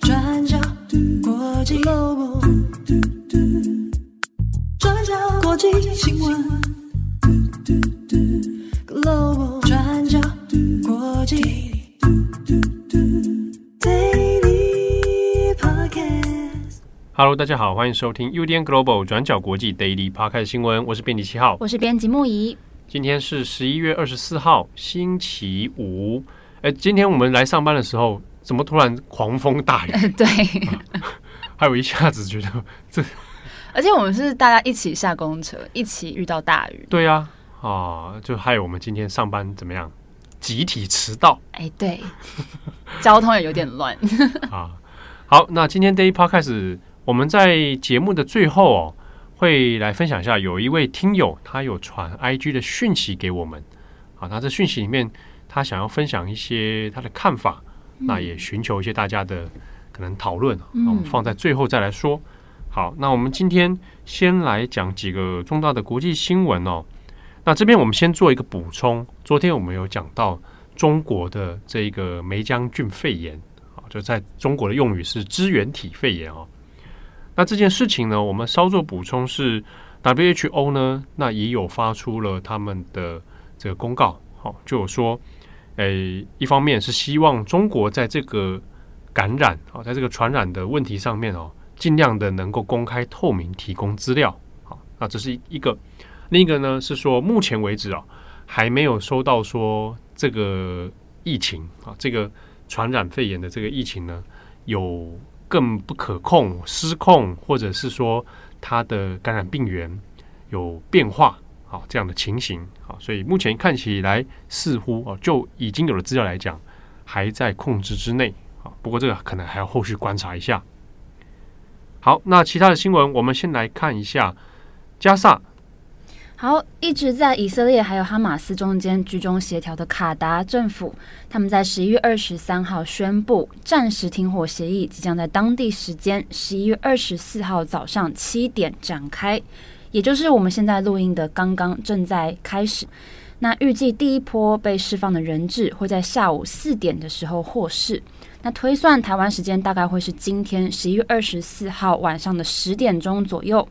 转角国际 Global，转角国际新闻 Global，转角国际 Daily Podcast。Hello，大家好，欢迎收听 UDN Global 转角国际 Daily Podcast 新闻，我是编辑七号，我是编辑木仪。今天是十一月二十四号，星期五。哎，今天我们来上班的时候，怎么突然狂风大雨？对、啊，还有一下子觉得这，而且我们是大家一起下公车，一起遇到大雨。对呀、啊，啊，就害我们今天上班怎么样？集体迟到。哎，对，交通也有点乱。啊，好，那今天 Daily Podcast，我们在节目的最后哦，会来分享一下，有一位听友他有传 IG 的讯息给我们。啊，他这讯息里面。他想要分享一些他的看法，嗯、那也寻求一些大家的可能讨论，嗯、我们放在最后再来说。好，那我们今天先来讲几个重大的国际新闻哦。那这边我们先做一个补充，昨天我们有讲到中国的这个霉浆菌肺炎啊，就在中国的用语是支原体肺炎啊。那这件事情呢，我们稍作补充是 WHO 呢，那也有发出了他们的这个公告，好，就有说。诶，一方面是希望中国在这个感染啊，在这个传染的问题上面哦，尽量的能够公开透明提供资料。好，那这是一个；另一个呢是说，目前为止啊，还没有收到说这个疫情啊，这个传染肺炎的这个疫情呢，有更不可控、失控，或者是说它的感染病源有变化。好，这样的情形，好，所以目前看起来似乎啊，就已经有了资料来讲，还在控制之内。啊，不过这个可能还要后续观察一下。好，那其他的新闻，我们先来看一下加萨。好，一直在以色列还有哈马斯中间居中协调的卡达政府，他们在十一月二十三号宣布暂时停火协议，即将在当地时间十一月二十四号早上七点展开。也就是我们现在录音的刚刚正在开始，那预计第一波被释放的人质会在下午四点的时候获释，那推算台湾时间大概会是今天十一月二十四号晚上的十点钟左右。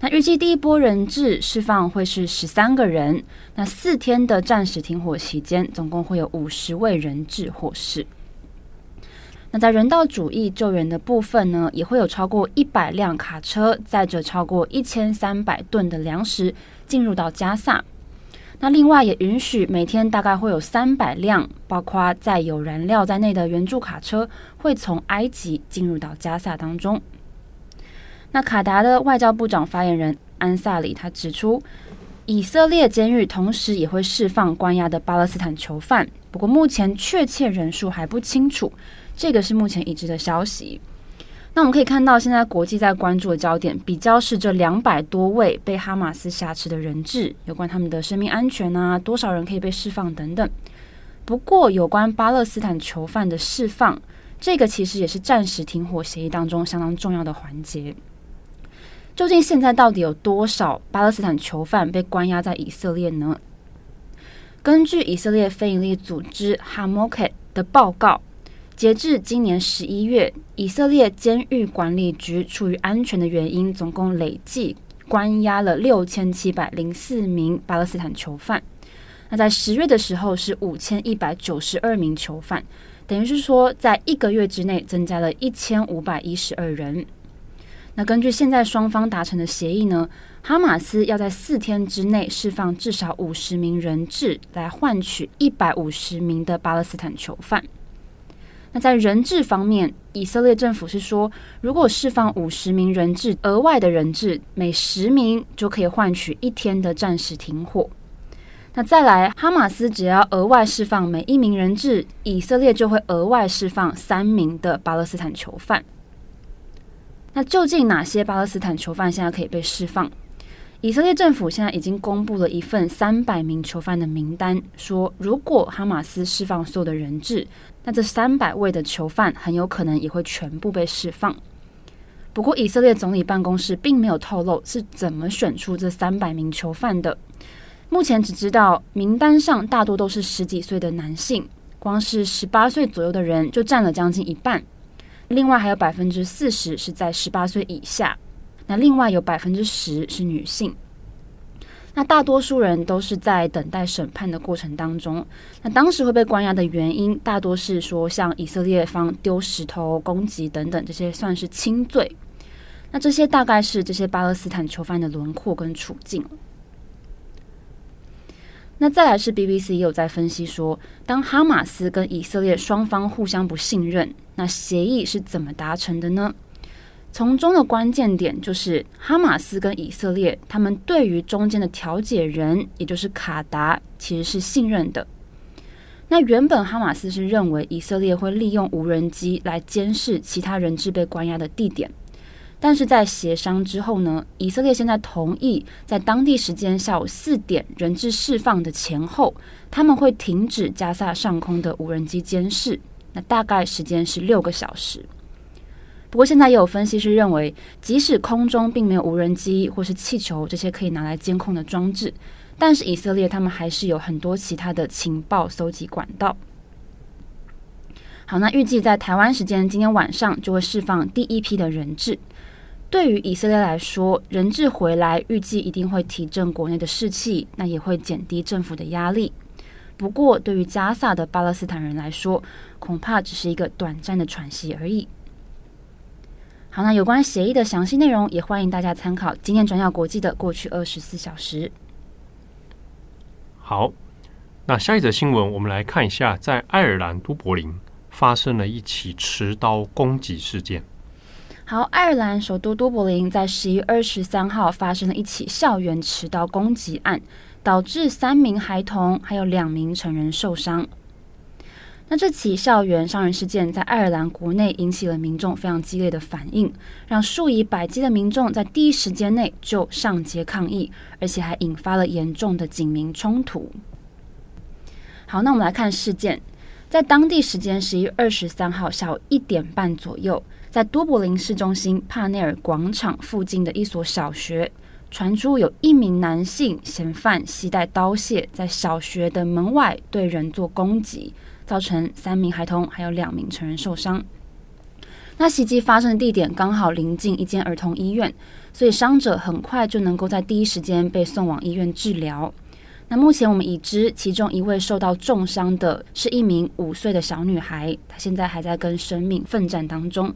那预计第一波人质释放会是十三个人，那四天的暂时停火期间，总共会有五十位人质获释。那在人道主义救援的部分呢，也会有超过一百辆卡车载着超过一千三百吨的粮食进入到加萨。那另外也允许每天大概会有三百辆，包括载有燃料在内的援助卡车会从埃及进入到加萨当中。那卡达的外交部长发言人安萨里他指出，以色列监狱同时也会释放关押的巴勒斯坦囚犯，不过目前确切人数还不清楚。这个是目前已知的消息。那我们可以看到，现在国际在关注的焦点比较是这两百多位被哈马斯挟持的人质，有关他们的生命安全啊，多少人可以被释放等等。不过，有关巴勒斯坦囚犯的释放，这个其实也是暂时停火协议当中相当重要的环节。究竟现在到底有多少巴勒斯坦囚犯被关押在以色列呢？根据以色列非营利组织哈莫克的报告。截至今年十一月，以色列监狱管理局出于安全的原因，总共累计关押了六千七百零四名巴勒斯坦囚犯。那在十月的时候是五千一百九十二名囚犯，等于是说在一个月之内增加了一千五百一十二人。那根据现在双方达成的协议呢，哈马斯要在四天之内释放至少五十名人质，来换取一百五十名的巴勒斯坦囚犯。那在人质方面，以色列政府是说，如果释放五十名人质，额外的人质每十名就可以换取一天的暂时停火。那再来，哈马斯只要额外释放每一名人质，以色列就会额外释放三名的巴勒斯坦囚犯。那究竟哪些巴勒斯坦囚犯现在可以被释放？以色列政府现在已经公布了一份三百名囚犯的名单，说如果哈马斯释放所有的人质，那这三百位的囚犯很有可能也会全部被释放。不过，以色列总理办公室并没有透露是怎么选出这三百名囚犯的。目前只知道名单上大多都是十几岁的男性，光是十八岁左右的人就占了将近一半，另外还有百分之四十是在十八岁以下，那另外有百分之十是女性。那大多数人都是在等待审判的过程当中。那当时会被关押的原因，大多是说像以色列方丢石头、攻击等等这些算是轻罪。那这些大概是这些巴勒斯坦囚犯的轮廓跟处境。那再来是 BBC 也有在分析说，当哈马斯跟以色列双方互相不信任，那协议是怎么达成的呢？从中的关键点就是，哈马斯跟以色列他们对于中间的调解人，也就是卡达，其实是信任的。那原本哈马斯是认为以色列会利用无人机来监视其他人质被关押的地点，但是在协商之后呢，以色列现在同意在当地时间下午四点人质释放的前后，他们会停止加萨上空的无人机监视，那大概时间是六个小时。不过，现在也有分析师认为，即使空中并没有无人机或是气球这些可以拿来监控的装置，但是以色列他们还是有很多其他的情报搜集管道。好，那预计在台湾时间今天晚上就会释放第一批的人质。对于以色列来说，人质回来预计一定会提振国内的士气，那也会减低政府的压力。不过，对于加萨的巴勒斯坦人来说，恐怕只是一个短暂的喘息而已。好，那有关协议的详细内容，也欢迎大家参考今天转角国际的过去二十四小时。好，那下一则新闻，我们来看一下，在爱尔兰都柏林发生了一起持刀攻击事件。好，爱尔兰首都都柏林在十一月二十三号发生了一起校园持刀攻击案，导致三名孩童还有两名成人受伤。那这起校园伤人事件在爱尔兰国内引起了民众非常激烈的反应，让数以百计的民众在第一时间内就上街抗议，而且还引发了严重的警民冲突。好，那我们来看事件，在当地时间十一月二十三号下午一点半左右，在都柏林市中心帕内尔广场附近的一所小学，传出有一名男性嫌犯携带刀械在小学的门外对人做攻击。造成三名孩童还有两名成人受伤。那袭击发生的地点刚好临近一间儿童医院，所以伤者很快就能够在第一时间被送往医院治疗。那目前我们已知，其中一位受到重伤的是一名五岁的小女孩，她现在还在跟生命奋战当中。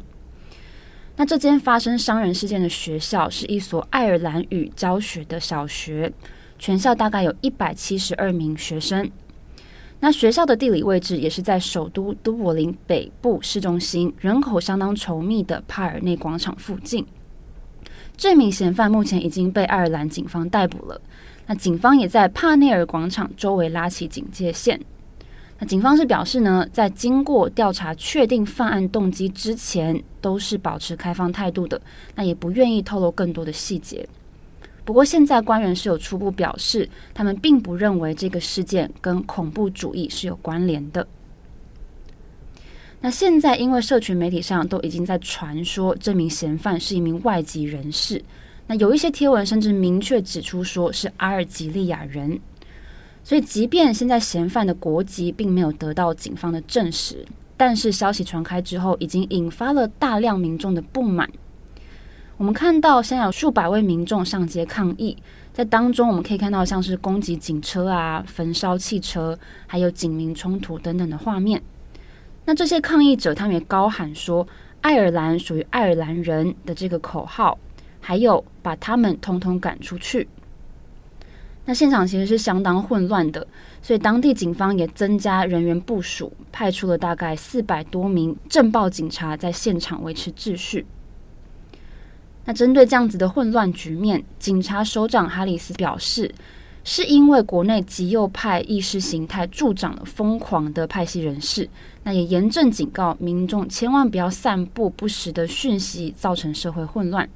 那这间发生伤人事件的学校是一所爱尔兰语教学的小学，全校大概有一百七十二名学生。那学校的地理位置也是在首都都柏林北部市中心，人口相当稠密的帕尔内广场附近。这名嫌犯目前已经被爱尔兰警方逮捕了。那警方也在帕内尔广场周围拉起警戒线。那警方是表示呢，在经过调查确定犯案动机之前，都是保持开放态度的。那也不愿意透露更多的细节。不过，现在官员是有初步表示，他们并不认为这个事件跟恐怖主义是有关联的。那现在，因为社群媒体上都已经在传说这名嫌犯是一名外籍人士，那有一些贴文甚至明确指出说是阿尔及利亚人，所以即便现在嫌犯的国籍并没有得到警方的证实，但是消息传开之后，已经引发了大量民众的不满。我们看到，现有数百位民众上街抗议，在当中我们可以看到像是攻击警车啊、焚烧汽车，还有警民冲突等等的画面。那这些抗议者，他们也高喊说“爱尔兰属于爱尔兰人”的这个口号，还有把他们通通赶出去。那现场其实是相当混乱的，所以当地警方也增加人员部署，派出了大概四百多名镇暴警察在现场维持秩序。那针对这样子的混乱局面，警察首长哈里斯表示，是因为国内极右派意识形态助长了疯狂的派系人士。那也严正警告民众，千万不要散布不实的讯息，造成社会混乱。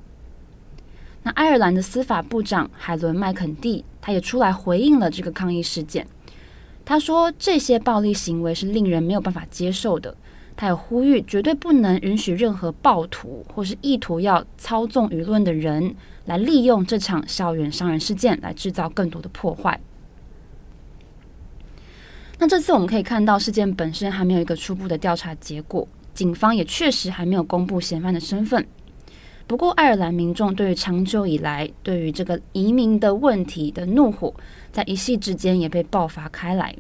那爱尔兰的司法部长海伦麦肯蒂，他也出来回应了这个抗议事件。他说，这些暴力行为是令人没有办法接受的。他有呼吁，绝对不能允许任何暴徒或是意图要操纵舆论的人来利用这场校园伤人事件来制造更多的破坏。那这次我们可以看到，事件本身还没有一个初步的调查结果，警方也确实还没有公布嫌犯的身份。不过，爱尔兰民众对于长久以来对于这个移民的问题的怒火，在一夕之间也被爆发开来。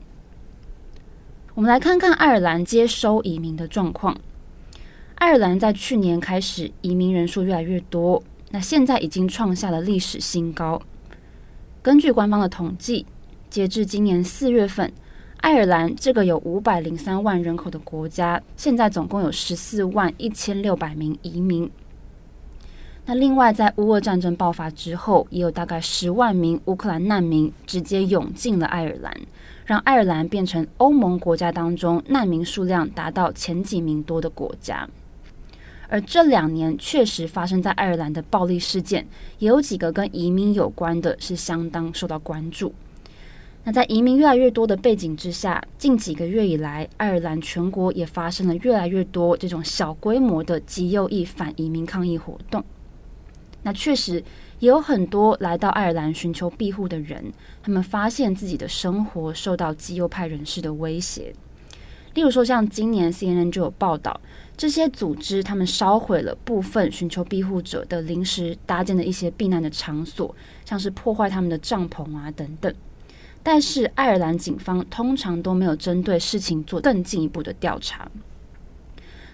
我们来看看爱尔兰接收移民的状况。爱尔兰在去年开始移民人数越来越多，那现在已经创下了历史新高。根据官方的统计，截至今年四月份，爱尔兰这个有五百零三万人口的国家，现在总共有十四万一千六百名移民。那另外，在乌俄战争爆发之后，也有大概十万名乌克兰难民直接涌进了爱尔兰，让爱尔兰变成欧盟国家当中难民数量达到前几名多的国家。而这两年确实发生在爱尔兰的暴力事件，也有几个跟移民有关的，是相当受到关注。那在移民越来越多的背景之下，近几个月以来，爱尔兰全国也发生了越来越多这种小规模的极右翼反移民抗议活动。那确实也有很多来到爱尔兰寻求庇护的人，他们发现自己的生活受到极右派人士的威胁。例如说，像今年 CNN 就有报道，这些组织他们烧毁了部分寻求庇护者的临时搭建的一些避难的场所，像是破坏他们的帐篷啊等等。但是爱尔兰警方通常都没有针对事情做更进一步的调查。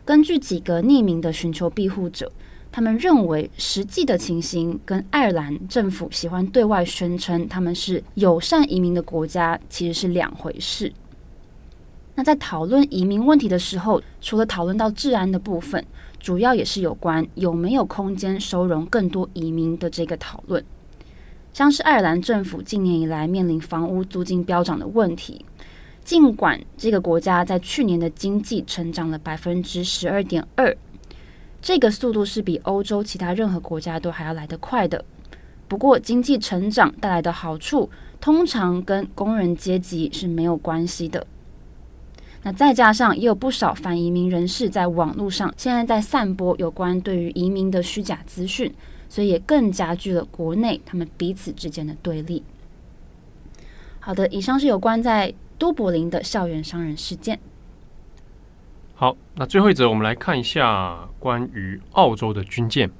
根据几个匿名的寻求庇护者。他们认为，实际的情形跟爱尔兰政府喜欢对外宣称他们是友善移民的国家，其实是两回事。那在讨论移民问题的时候，除了讨论到治安的部分，主要也是有关有没有空间收容更多移民的这个讨论。像是爱尔兰政府近年以来面临房屋租金飙涨的问题，尽管这个国家在去年的经济成长了百分之十二点二。这个速度是比欧洲其他任何国家都还要来得快的。不过，经济成长带来的好处通常跟工人阶级是没有关系的。那再加上也有不少反移民人士在网络上现在在散播有关对于移民的虚假资讯，所以也更加剧了国内他们彼此之间的对立。好的，以上是有关在都柏林的校园伤人事件。好，那最后一则，我们来看一下关于澳洲的军舰。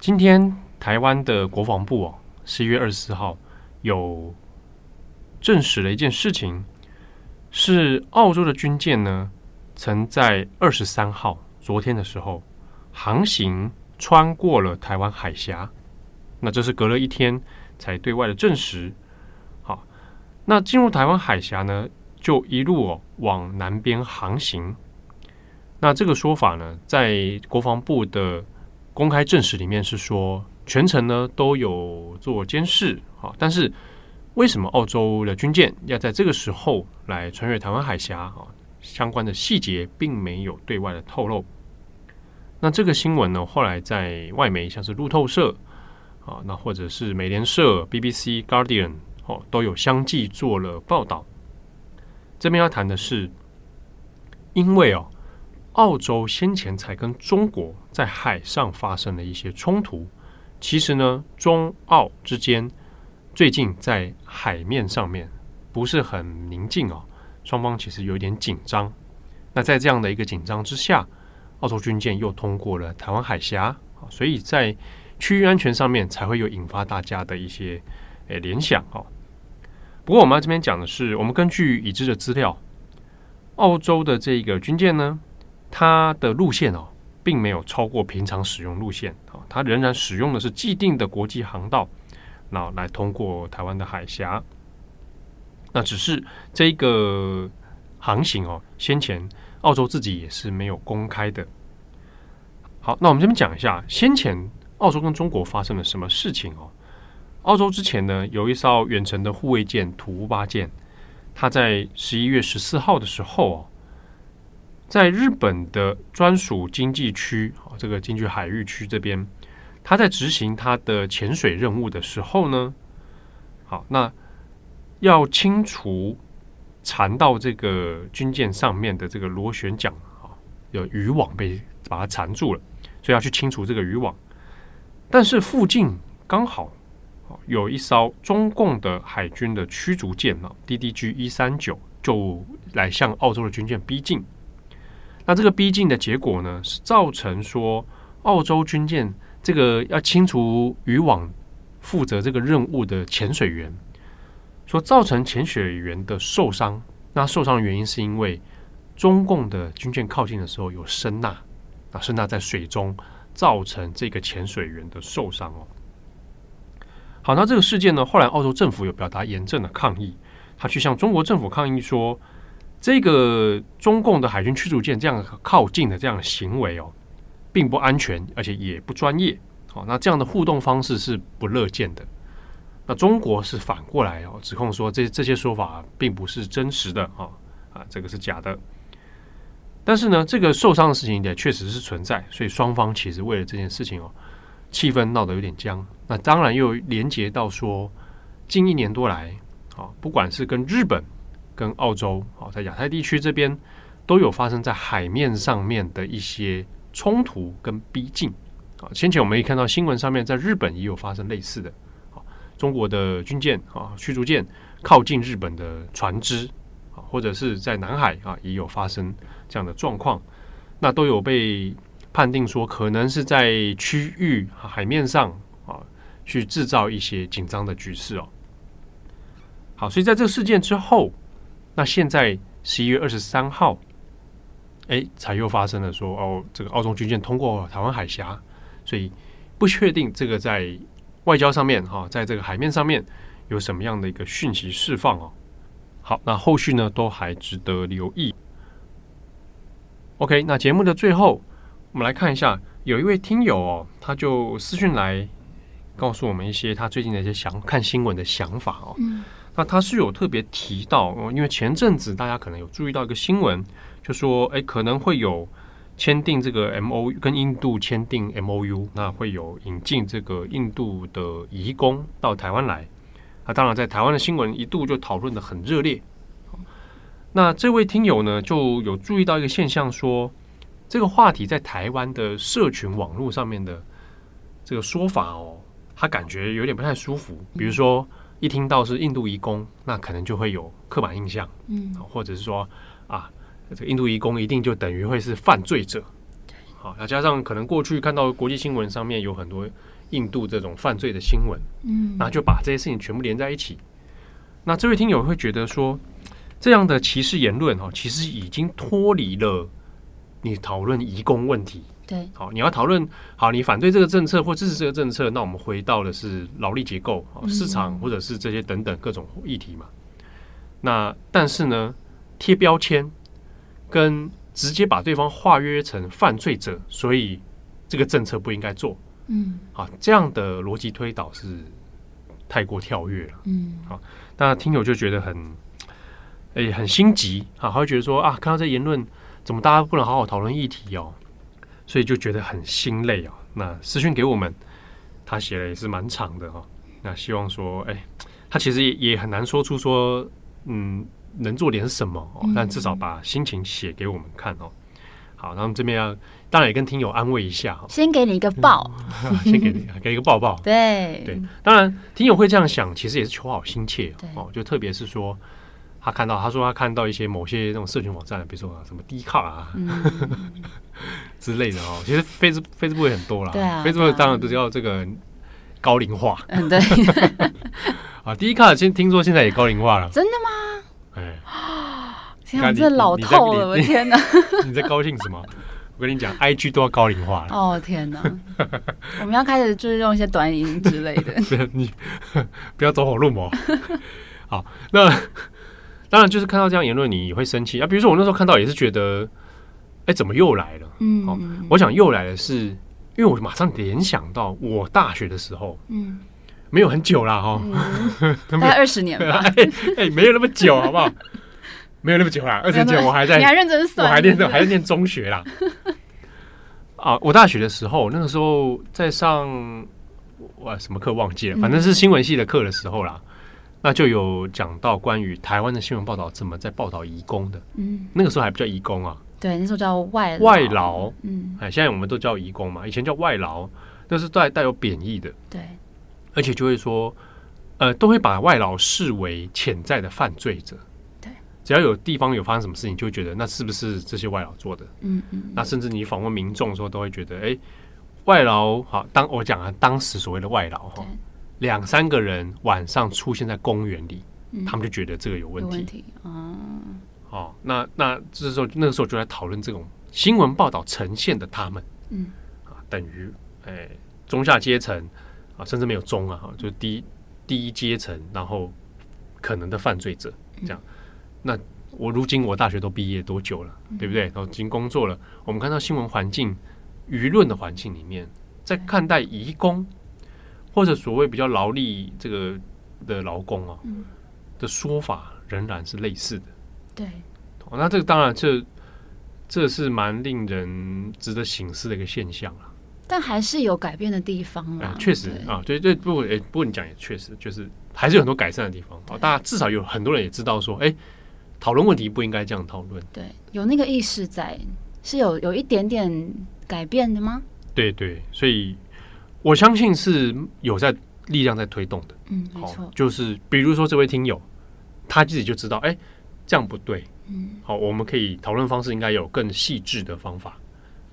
今天台湾的国防部哦，十一月二十四号有证实了一件事情，是澳洲的军舰呢，曾在二十三号昨天的时候航行穿过了台湾海峡。那这是隔了一天才对外的证实。好，那进入台湾海峡呢，就一路往南边航行，那这个说法呢，在国防部的公开证实里面是说，全程呢都有做监视啊。但是为什么澳洲的军舰要在这个时候来穿越台湾海峡啊？相关的细节并没有对外的透露。那这个新闻呢，后来在外媒像是路透社啊，那或者是美联社、BBC、Guardian 哦，都有相继做了报道。这边要谈的是，因为哦，澳洲先前才跟中国在海上发生了一些冲突。其实呢，中澳之间最近在海面上面不是很宁静哦，双方其实有点紧张。那在这样的一个紧张之下，澳洲军舰又通过了台湾海峡，所以在区域安全上面才会有引发大家的一些诶联想哦。不过，我们要这边讲的是，我们根据已知的资料，澳洲的这个军舰呢，它的路线哦，并没有超过平常使用路线啊，它仍然使用的是既定的国际航道，那来通过台湾的海峡。那只是这个航行哦，先前澳洲自己也是没有公开的。好，那我们这边讲一下，先前澳洲跟中国发生了什么事情哦。澳洲之前呢，有一艘远程的护卫舰土屋八舰，它在十一月十四号的时候哦，在日本的专属经济区啊，这个经济海域区这边，它在执行它的潜水任务的时候呢，好，那要清除缠到这个军舰上面的这个螺旋桨啊，有渔网被把它缠住了，所以要去清除这个渔网，但是附近刚好。有一艘中共的海军的驱逐舰啊，DDG 一三九就来向澳洲的军舰逼近。那这个逼近的结果呢，是造成说澳洲军舰这个要清除渔网负责这个任务的潜水员，说造成潜水员的受伤。那受伤的原因是因为中共的军舰靠近的时候有声呐，啊，声呐在水中造成这个潜水员的受伤哦。好，那这个事件呢，后来澳洲政府有表达严正的抗议，他去向中国政府抗议说，这个中共的海军驱逐舰这样靠近的这样的行为哦，并不安全，而且也不专业。好，那这样的互动方式是不乐见的。那中国是反过来哦，指控说这这些说法并不是真实的啊啊，这个是假的。但是呢，这个受伤的事情也确实是存在，所以双方其实为了这件事情哦。气氛闹得有点僵，那当然又连接到说，近一年多来，啊，不管是跟日本、跟澳洲，啊，在亚太地区这边，都有发生在海面上面的一些冲突跟逼近，啊，先前我们也看到新闻上面，在日本也有发生类似的，啊，中国的军舰啊，驱逐舰靠近日本的船只，啊，或者是在南海啊，也有发生这样的状况，那都有被。判定说，可能是在区域海面上啊，去制造一些紧张的局势哦。好，所以在这个事件之后，那现在十一月二十三号，哎，才又发生了说哦，这个澳洲军舰通过台湾海峡，所以不确定这个在外交上面哈，在这个海面上面有什么样的一个讯息释放哦。好，那后续呢都还值得留意。OK，那节目的最后。我们来看一下，有一位听友哦，他就私讯来告诉我们一些他最近的一些想看新闻的想法哦。嗯，那他是有特别提到哦，因为前阵子大家可能有注意到一个新闻，就说哎，可能会有签订这个 M O 跟印度签订 M O U，那会有引进这个印度的移工到台湾来。那当然，在台湾的新闻一度就讨论的很热烈。那这位听友呢，就有注意到一个现象说。这个话题在台湾的社群网络上面的这个说法哦，他感觉有点不太舒服。比如说，一听到是印度移工，那可能就会有刻板印象，嗯，或者是说啊，这个印度移工一定就等于会是犯罪者，好，那加上可能过去看到国际新闻上面有很多印度这种犯罪的新闻，嗯，那就把这些事情全部连在一起。那这位听友会觉得说，这样的歧视言论哦，其实已经脱离了。你讨论移工问题，对，好，你要讨论好，你反对这个政策或支持这个政策，那我们回到的是劳力结构、市场或者是这些等等各种议题嘛。那但是呢，贴标签跟直接把对方划约成犯罪者，所以这个政策不应该做。嗯，好，这样的逻辑推导是太过跳跃了。嗯，好，那听友就觉得很，哎，很心急啊，他会觉得说啊，看到这言论。怎么大家不能好好讨论议题哦？所以就觉得很心累哦。那私讯给我们，他写的也是蛮长的哈。那希望说，哎，他其实也也很难说出说，嗯，能做点什么哦。但至少把心情写给我们看哦。好，那我们这边要当然也跟听友安慰一下，先给你一个抱，先给你给一个抱抱。对对，当然听友会这样想，其实也是求好心切哦。就特别是说。他看到，他说他看到一些某些那种社群网站，比如说什么 D 卡啊、嗯、之类的哦。其实 Facebook Facebook 也很多啦，对啊，Facebook 当然都是要这个高龄化。嗯，对。啊，D 卡现听说现在也高龄化了，真的吗？哎，天啊，这老透了，我的天哪！你在高兴什么？我跟你讲，IG 都要高龄化了。哦天哪！我们要开始就是用一些短音之类的。你不要走火入魔。好，那。当然，就是看到这样言论，你会生气啊。比如说，我那时候看到也是觉得，哎，怎么又来了？嗯，好，我想又来的是，因为我马上联想到我大学的时候，嗯，没有很久啦，哈，大概二十年吧。哎，哎，没有那么久，好不好？没有那么久啦，二十年我还在，你还认真算，我还念还在念中学啦。啊，我大学的时候，那个时候在上哇什么课忘记了，反正是新闻系的课的时候啦。那就有讲到关于台湾的新闻报道怎么在报道移工的，嗯，那个时候还不叫移工啊，对，那时候叫外外劳，嗯，哎，现在我们都叫移工嘛，以前叫外劳，那是带带有贬义的，对。而且就会说，呃，都会把外劳视为潜在的犯罪者。对，只要有地方有发生什么事情，就会觉得那是不是这些外劳做的？嗯嗯。那甚至你访问民众的时候，都会觉得，哎，外劳好，当我讲啊，当时所谓的外劳哈，两三个人晚上出现在公园里，嗯、他们就觉得这个有问题。问题哦，哦，那那这时候那个时候就在讨论这种新闻报道呈现的他们，嗯啊，等于哎中下阶层。啊，甚至没有中啊，哈，就是低第一阶层，然后可能的犯罪者这样。嗯、那我如今我大学都毕业多久了，嗯、对不对？然后已经工作了，我们看到新闻环境、舆论的环境里面，在看待移工或者所谓比较劳力这个的劳工啊、嗯、的说法，仍然是类似的。对，那这个当然这这是蛮令人值得醒思的一个现象了。但还是有改变的地方啊，确实啊，对对，不过诶，不过你讲也确实，就是还是有很多改善的地方啊。大家至少有很多人也知道说，哎，讨论问题不应该这样讨论。对，有那个意识在，是有有一点点改变的吗？对对，所以我相信是有在力量在推动的。嗯，没错，就是比如说这位听友，他自己就知道，哎，这样不对。嗯，好，我们可以讨论方式应该有更细致的方法。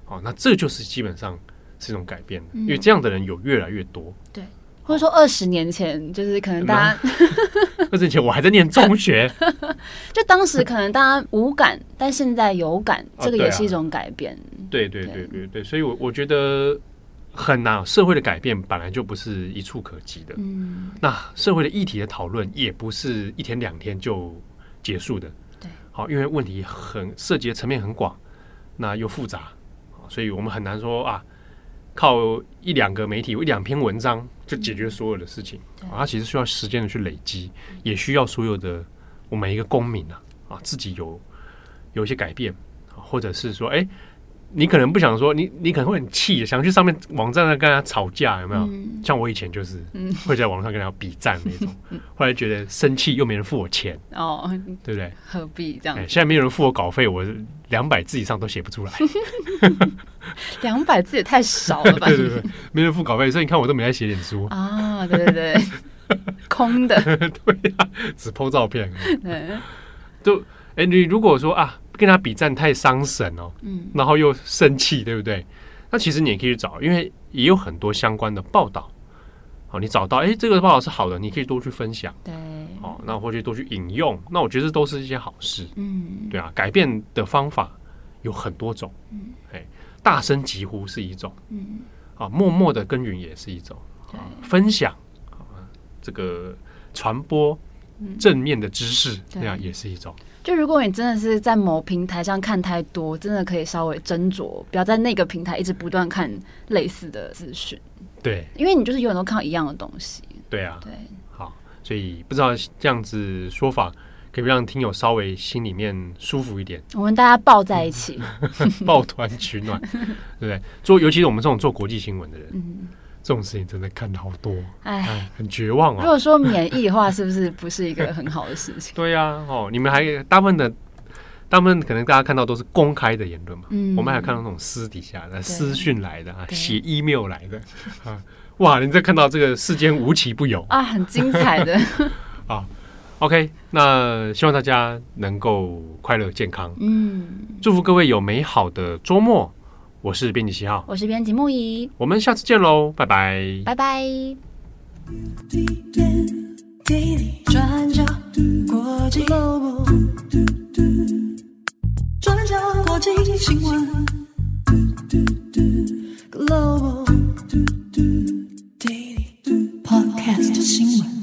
好，那这就是基本上。是一种改变，因为这样的人有越来越多。嗯、对，或者说二十年前，就是可能大家 二十年前我还在念中学，就当时可能大家无感，但现在有感，这个也是一种改变。啊、对对对对对，所以我我觉得很难，社会的改变本来就不是一触可及的。嗯，那社会的议题的讨论也不是一天两天就结束的。对，好，因为问题很涉及的层面很广，那又复杂，所以我们很难说啊。靠一两个媒体，有一两篇文章就解决所有的事情，嗯、啊，它其实需要时间的去累积，也需要所有的我们一个公民啊啊自己有有一些改变，或者是说，哎、欸，你可能不想说，你你可能会很气，想去上面网站上跟他吵架，有没有？嗯、像我以前就是会在网上跟他比战那种，嗯、后来觉得生气又没人付我钱，哦，对不对？何必这样、欸？现在没有人付我稿费，我两百字以上都写不出来。两百字也太少了吧？对对对，没人付稿费，所以你看我都没在写脸书啊。对对对，空的。对呀、啊，只 po 照片。对，就哎、欸，你如果说啊，跟他比战太伤神哦，嗯，然后又生气，对不对？那其实你也可以去找，因为也有很多相关的报道。好，你找到哎、欸，这个报道是好的，你可以多去分享。对，好，那或者多去引用。那我觉得这都是一些好事。嗯，对啊，改变的方法有很多种。嗯，哎。大声疾呼是一种，嗯，啊，默默的耕耘也是一种，啊，分享啊，这个传播正面的知识，这样也是一种。就如果你真的是在某平台上看太多，真的可以稍微斟酌，不要在那个平台一直不断看类似的资讯。对，因为你就是永远都看到一样的东西。对啊，对，好，所以不知道这样子说法。可以让听友稍微心里面舒服一点。我们大家抱在一起，抱团取暖，对不对？做，尤其是我们这种做国际新闻的人，嗯、这种事情真的看好多，哎，很绝望啊。如果说免疫的话，是不是不是一个很好的事情？对呀、啊，哦，你们还大部分的，大部分可能大家看到都是公开的言论嘛，嗯，我们还看到那种私底下的私讯来的啊，写 email 来的啊，哇，你再看到这个世间无奇不有啊，很精彩的 啊。OK，那希望大家能够快乐健康。嗯，祝福各位有美好的周末。我是编辑七号，我是编辑木仪，我们下次见喽，拜拜，拜拜。转角国际转角国际新闻。Global Daily Podcast 新闻。